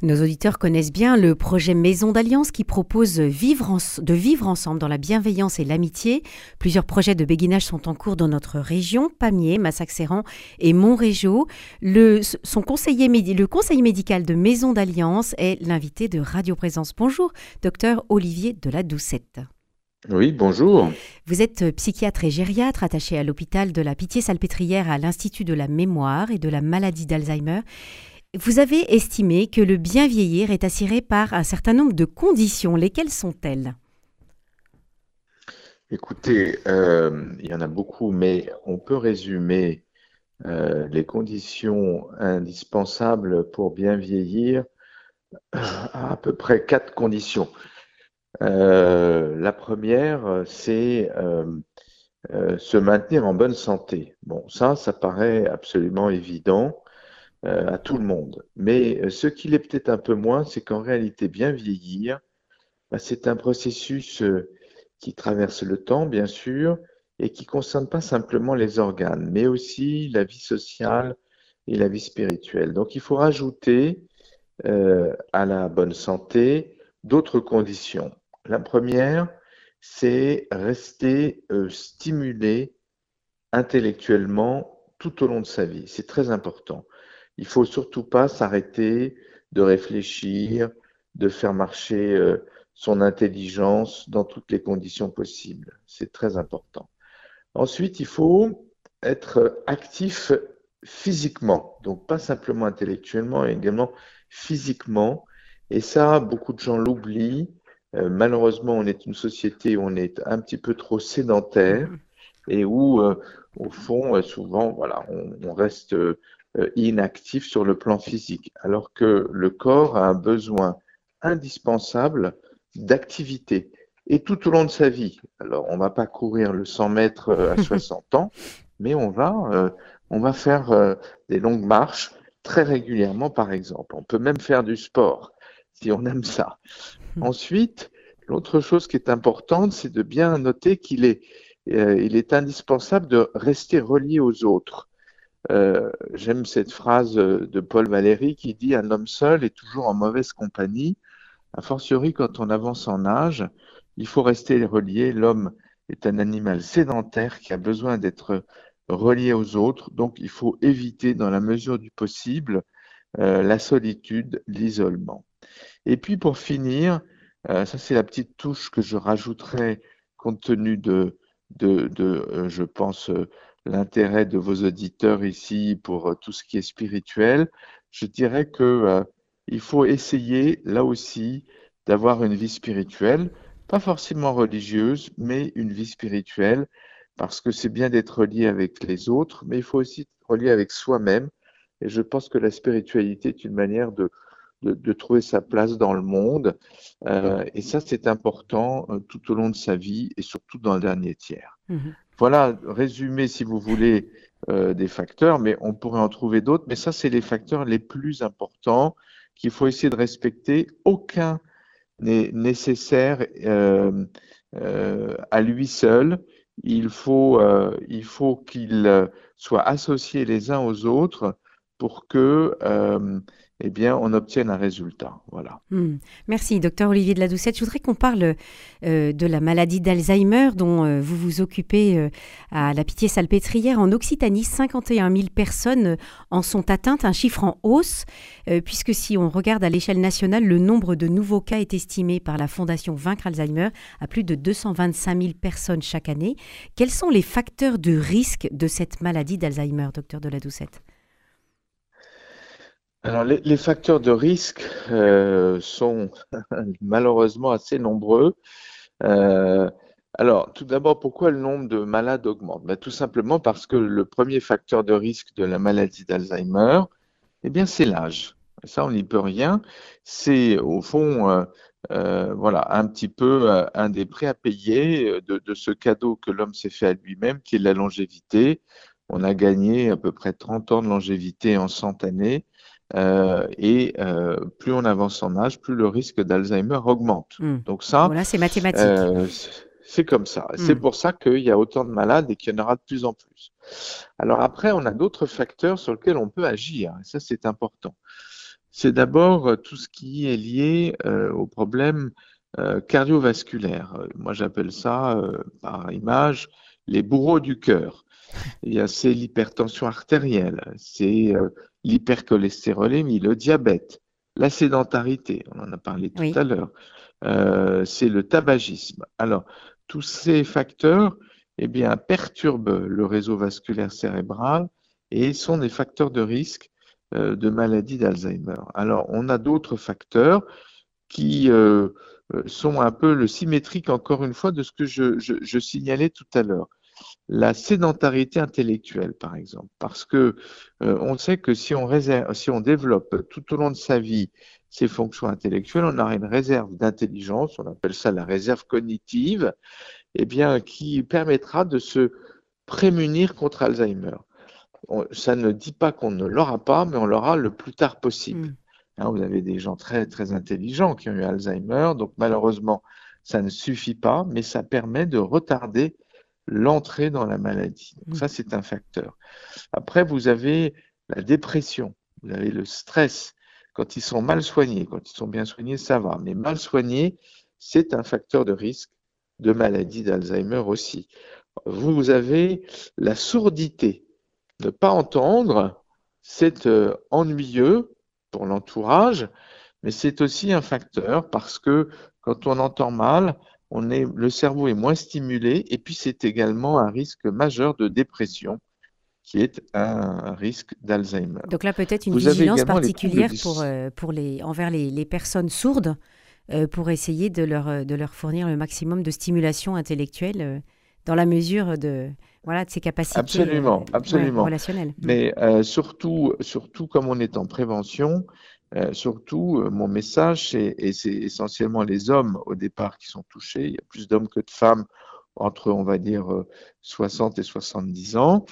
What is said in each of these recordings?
Nos auditeurs connaissent bien le projet Maison d'Alliance qui propose de vivre ensemble dans la bienveillance et l'amitié. Plusieurs projets de béguinage sont en cours dans notre région, Pamiers, Massac-Séran et Montrégeau. Le, son conseiller, le conseiller médical de Maison d'Alliance est l'invité de Radio Présence. Bonjour, docteur Olivier de la Doucette. Oui, bonjour. Vous êtes psychiatre et gériatre attaché à l'hôpital de la Pitié-Salpêtrière à l'Institut de la mémoire et de la maladie d'Alzheimer. Vous avez estimé que le bien vieillir est assuré par un certain nombre de conditions. Lesquelles sont-elles? Écoutez, euh, il y en a beaucoup, mais on peut résumer euh, les conditions indispensables pour bien vieillir à à peu près quatre conditions. Euh, la première, c'est se maintenir en bonne santé. Bon, ça, ça paraît absolument évident. Euh, à tout le monde. Mais euh, ce qui l'est peut-être un peu moins, c'est qu'en réalité, bien vieillir, bah, c'est un processus euh, qui traverse le temps, bien sûr, et qui ne concerne pas simplement les organes, mais aussi la vie sociale et la vie spirituelle. Donc il faut rajouter à la bonne santé d'autres conditions. La première, c'est rester stimulé intellectuellement tout au long de sa vie. C'est très important. Il faut surtout pas s'arrêter de réfléchir, de faire marcher euh, son intelligence dans toutes les conditions possibles. C'est très important. Ensuite, il faut être actif physiquement, donc pas simplement intellectuellement, mais également physiquement. Et ça, beaucoup de gens l'oublient. Euh, malheureusement, on est une société où on est un petit peu trop sédentaire et où, euh, au fond, souvent, voilà, on reste inactif sur le plan physique, alors que le corps a un besoin indispensable d'activité et tout au long de sa vie. Alors, on va pas courir le 100 mètres euh, à 60 ans, mais on va, euh, on va faire des longues marches très régulièrement, par exemple. On peut même faire du sport si on aime ça. Hmm. Ensuite, l'autre chose qui est importante, c'est de bien noter qu'il est, il est indispensable de rester relié aux autres. Euh, j'aime cette phrase de Paul Valéry qui dit Un homme seul est toujours en mauvaise compagnie. A fortiori, quand on avance en âge, il faut rester relié. L'homme est un animal sédentaire qui a besoin d'être relié aux autres. Donc, il faut éviter, dans la mesure du possible, euh, la solitude, l'isolement. Et puis, pour finir, euh, ça c'est la petite touche que je rajouterai compte tenu de, de, de je pense, l'intérêt de vos auditeurs ici pour euh, tout ce qui est spirituel, je dirais que euh, il faut essayer là aussi d'avoir une vie spirituelle, pas forcément religieuse, mais une vie spirituelle, parce que c'est bien d'être relié avec les autres, mais il faut aussi être relié avec soi-même. Et je pense que la spiritualité est une manière de, de, trouver sa place dans le monde. Euh, et ça, c'est important tout au long de sa vie et surtout dans le dernier tiers. Mmh voilà, résumé si vous voulez euh, des facteurs, mais on pourrait en trouver d'autres. Mais ça, c'est les facteurs les plus importants qu'il faut essayer de respecter. Aucun n'est nécessaire euh, euh, à lui seul. Il faut, il faut qu'ils soient associés les uns aux autres pour que eh bien, on obtienne un résultat. Voilà. Hmm. Merci, docteur Olivier de la Doucette. Je voudrais qu'on parle euh, de la maladie d'Alzheimer dont euh, vous vous occupez euh, à la Pitié-Salpêtrière. En Occitanie, 51 000 personnes en sont atteintes, un chiffre en hausse, puisque si on regarde à l'échelle nationale, le nombre de nouveaux cas est estimé par la Fondation Vaincre Alzheimer à plus de 225 000 personnes chaque année. Quels sont les facteurs de risque de cette maladie d'Alzheimer, docteur de la Doucette? Alors, les, facteurs de risque euh, sont malheureusement assez nombreux. Euh, alors, tout d'abord, pourquoi le nombre de malades augmente? Ben, Tout simplement parce que le premier facteur de risque de la maladie d'Alzheimer, eh bien, c'est l'âge. Ça, on n'y peut rien. C'est au fond, euh, voilà, un petit peu un des prêts à payer de, de ce cadeau que l'homme s'est fait à lui-même, qui est la longévité. On a gagné à peu près 30 ans de longévité en 100 années. Euh, et euh, plus on avance en âge, plus le risque d'Alzheimer augmente. Hmm. Donc ça, voilà, c'est mathématique. Euh, c'est comme ça. Hmm. C'est pour ça qu'il y a autant de malades et qu'il y en aura de plus en plus. Alors après, on a d'autres facteurs sur lesquels on peut agir. Et ça, c'est important. c'est d'abord tout ce qui est lié au problème cardiovasculaire. Moi, j'appelle ça, par image, les bourreaux du cœur. Il y a c'est l'hypertension artérielle, c'est l'hypercholestérolémie, le diabète, la sédentarité, on en a parlé tout à l'heure, euh, c'est le tabagisme. Alors, tous ces facteurs eh bien, perturbent le réseau vasculaire cérébral et sont des facteurs de risque euh, de maladie d'Alzheimer. Alors, on a d'autres facteurs qui euh, sont un peu le symétrique, encore une fois, de ce que je signalais tout à l'heure la sédentarité intellectuelle, par exemple, parce que euh, on sait que si on, réserve, si on développe tout au long de sa vie ces fonctions intellectuelles, on aura une réserve d'intelligence, on appelle ça la réserve cognitive, eh bien, qui permettra de se prémunir contre Alzheimer. ça ne dit pas qu'on ne l'aura pas, mais on l'aura le plus tard possible. Mm. Hein, vous avez des gens très très intelligents qui ont eu Alzheimer, donc malheureusement, ça ne suffit pas, mais ça permet de retarder l'entrée dans la maladie. Donc ça, c'est un facteur. Après, vous avez la dépression, vous avez le stress. Quand ils sont mal soignés, quand ils sont bien soignés, ça va. Mais mal soignés, c'est un facteur de risque de maladie d'Alzheimer aussi. Vous avez la sourdité. Ne pas entendre, c'est euh, ennuyeux pour l'entourage, mais c'est aussi un facteur parce que quand on entend mal, on est, le cerveau est moins stimulé et puis c'est également un risque majeur de dépression qui est un risque d'Alzheimer. Donc là, peut-être une vigilance particulière pour, euh, pour les, envers les, personnes sourdes euh, pour essayer de leur, de leur fournir le maximum de stimulation intellectuelle euh, dans la mesure de, voilà, de ses capacités absolument, absolument. relationnelles. Mais surtout, surtout, comme on est en prévention, euh, surtout, euh, mon message, et c'est essentiellement les hommes au départ qui sont touchés. Il y a plus d'hommes que de femmes entre, on va dire, 60 euh, et 70 ans.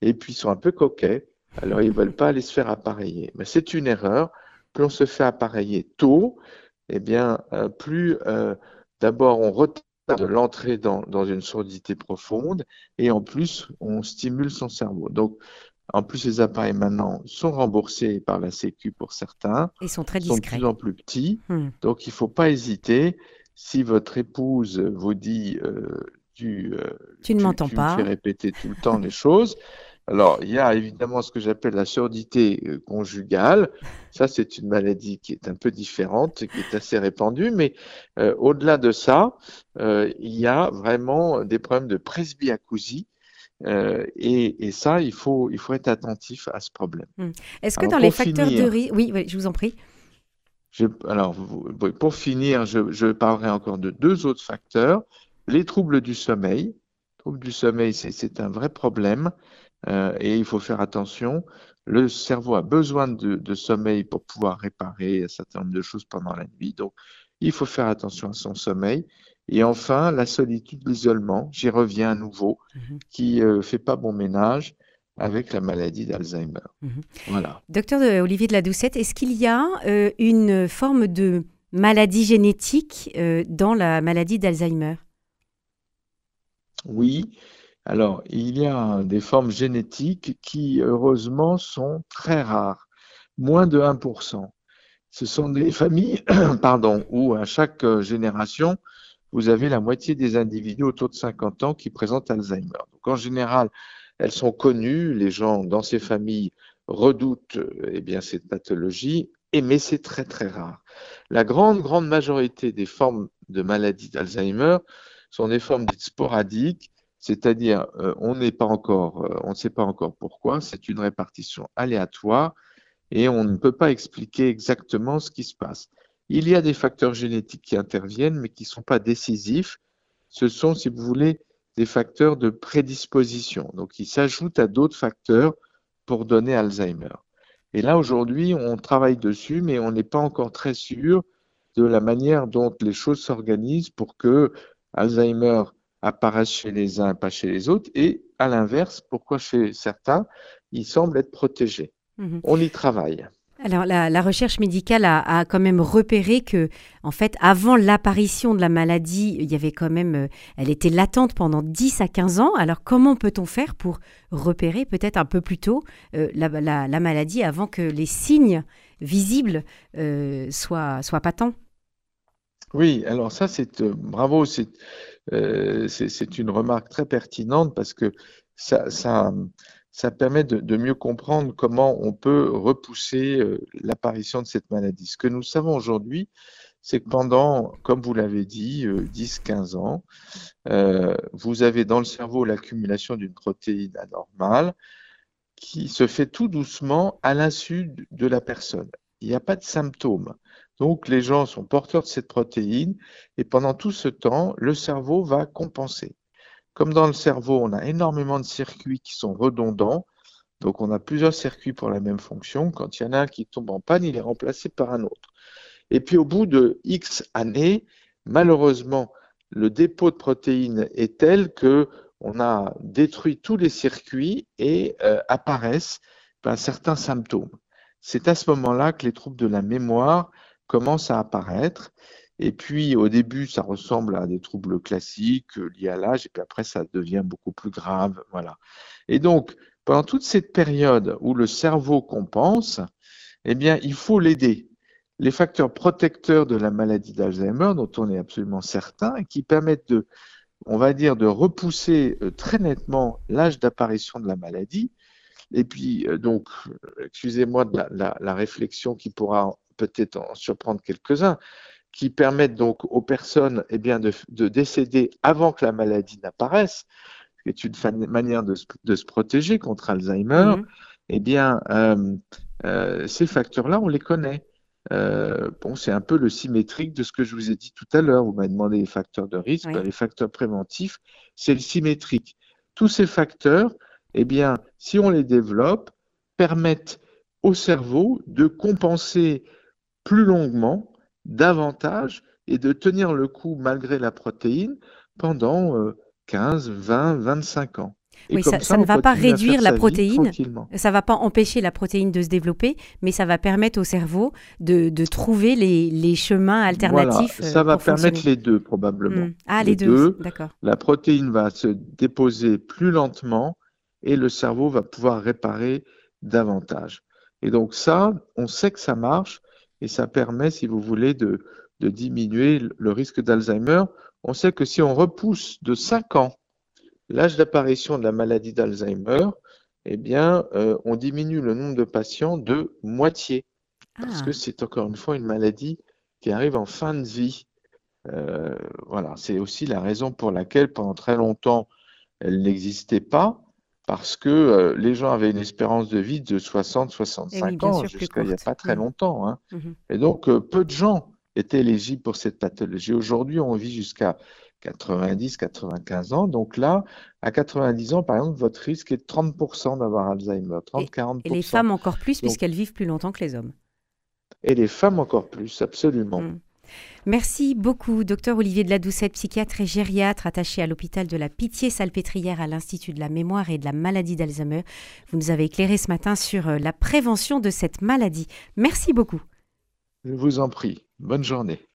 Et puis, ils sont un peu coquets. Alors, ils ne veulent pas aller se faire appareiller. Mais c'est une erreur. Plus on se fait appareiller tôt, eh bien, plus d'abord on retarde l'entrée dans, dans, une surdité profonde et en plus, on stimule son cerveau. Donc, en plus, les appareils maintenant sont remboursés par la Sécu pour certains. Ils sont très discrets. sont de plus en plus petits. Hmm. Donc, il ne faut pas hésiter. Si votre épouse vous dit euh, tu, euh, tu, ne m'entends pas, fais répéter tout le temps les choses. Alors, il y a évidemment ce que j'appelle la surdité euh, conjugale. Ça, c'est une maladie qui est un peu différente, qui est assez répandue. Mais au-delà de ça, il y a vraiment des problèmes de presbyacousie euh, et, ça, il faut, il faut être attentif à ce problème. Hmm. Est-ce que dans les facteurs de risque... Oui, je vous en prie. alors, pour finir, je, parlerai encore de deux autres facteurs. Les troubles du sommeil. Les troubles du sommeil, c'est un vrai problème euh, et il faut faire attention. Le cerveau a besoin de, de, sommeil pour pouvoir réparer un certain nombre de choses pendant la nuit. Donc, il faut faire attention à son sommeil. Et enfin, la solitude, l'isolement, j'y reviens à nouveau, mhm. qui ne euh, fait pas bon ménage avec la maladie d'Alzheimer. Mhm. Voilà. Docteur Olivier de la Doucette, est-ce qu'il y a euh, une forme de maladie génétique euh, dans la maladie d'Alzheimer? Oui. Alors, il y a des formes génétiques qui, heureusement, sont très rares, moins de 1%. Ce sont des familles pardon, où à chaque génération, vous avez la moitié des individus autour de 50 ans qui présentent Alzheimer. Donc en général, elles sont connues, les gens dans ces familles redoutent eh bien, cette pathologie, mais c'est très très rare. La grande, grande majorité des formes de maladie d'Alzheimer sont des formes dites sporadiques, c'est-à-dire euh, on n'est pas encore, euh, on ne sait pas encore pourquoi, c'est une répartition aléatoire et on ne peut pas expliquer exactement ce qui se passe. Il y a des facteurs génétiques qui interviennent, mais qui ne sont pas décisifs. Ce sont, si vous voulez, des facteurs de prédisposition. Donc, ils s'ajoutent à d'autres facteurs pour donner Alzheimer. Et là, aujourd'hui, on travaille dessus, mais on n'est pas encore très sûr de la manière dont les choses s'organisent pour que Alzheimer apparaisse chez les uns, pas chez les autres, et à l'inverse, pourquoi chez certains, il semble être protégé. Mhm. On y travaille. Alors la, recherche médicale a, quand même repéré que, en fait, avant l'apparition de la maladie, il y avait quand même, euh, elle était latente pendant 10 à 15 ans. Alors comment peut-on faire pour repérer peut-être un peu plus tôt euh, la, maladie avant que les signes visible soit, soit patent. Oui, alors ça, c'est bravo, c'est une remarque très pertinente parce que ça, ça permet de, mieux comprendre comment on peut repousser l'apparition de cette maladie. Ce que nous savons aujourd'hui, c'est que pendant, comme vous l'avez dit, 10-15 ans, vous avez dans le cerveau l'accumulation d'une protéine anormale qui se fait tout doucement à l'insu de la personne. Il n'y a pas de symptômes. Donc les gens sont porteurs de cette protéine et pendant tout ce temps, le cerveau va compenser. Comme dans le cerveau, on a énormément de circuits qui sont redondants, donc on a plusieurs circuits pour la même fonction. Quand il y en a un qui tombe en panne, il est remplacé par un autre. Et puis au bout de X années, malheureusement, le dépôt de protéines est tel que on a détruit tous les circuits et euh, apparaissent ben, certains symptômes. C'est à ce moment-là que les troubles de la mémoire commencent à apparaître. Et puis au début, ça ressemble à des troubles classiques euh, liés à l'âge, et puis après, ça devient beaucoup plus grave. Voilà. Et donc, pendant toute cette période où le cerveau compense, eh bien, il faut l'aider les facteurs protecteurs de la maladie d'Alzheimer, dont on est absolument certain, qui permettent de, on va dire, de repousser euh, très nettement l'âge d'apparition de la maladie. Et puis, euh, donc, excusez-moi de la, réflexion qui pourra peut-être en surprendre quelques-uns, qui permettent donc aux personnes eh bien, de, décéder avant que la maladie n'apparaisse, qui est une manière de, se protéger contre Alzheimer. Mm-hmm. Eh bien, euh, ces facteurs-là, on les connaît. Euh, bon, c'est un peu le symétrique de ce que je vous ai dit tout à l'heure. Vous m'avez demandé les facteurs de risque, les facteurs préventifs, c'est le symétrique. Tous ces facteurs, eh bien, si on les développe, permettent au cerveau de compenser plus longuement, davantage, et de tenir le coup malgré la protéine pendant 15, 20, 25 ans oui, ça, ne va pas réduire la protéine, ça ne va pas empêcher la protéine de se développer, mais ça va permettre au cerveau de, trouver les, chemins alternatifs. Voilà, ça euh, va permettre les deux probablement. Hmm. Ah, les, deux, d'accord. La protéine va se déposer plus lentement et le cerveau va pouvoir réparer davantage. Et donc ça, on sait que ça marche et ça permet, si vous voulez, de, de diminuer le risque d'Alzheimer. On sait que si on repousse de 5 ans l'âge d'apparition de la maladie d'Alzheimer, eh bien, euh, on diminue le nombre de patients de moitié. Parce que ah. c'est encore une fois une maladie qui arrive en fin de vie. Euh, voilà, c'est aussi la raison pour laquelle pendant très longtemps, elle n'existait pas, parce que euh, les gens avaient une espérance de vie de 60-65 eh ans jusqu'à il n'y a pas très mm. longtemps. Hein. Mm-hmm. Et donc, peu de gens étaient éligibles pour cette pathologie. Aujourd'hui, on vit jusqu'à 90, 95 ans. Donc là, à 90 ans, par exemple, votre risque est de 30% d'avoir Alzheimer, 30-40%. Et, les femmes encore plus, puisqu'elles vivent plus longtemps que les hommes. Et les femmes encore plus, absolument. Hmm. Merci beaucoup, docteur Olivier de la Doucette, psychiatre et gériatre attaché à l'hôpital de la Pitié-Salpêtrière à l'Institut de la mémoire et de la maladie d'Alzheimer. Vous nous avez éclairé ce matin sur euh, la prévention de cette maladie. Merci beaucoup. Je vous en prie. Bonne journée.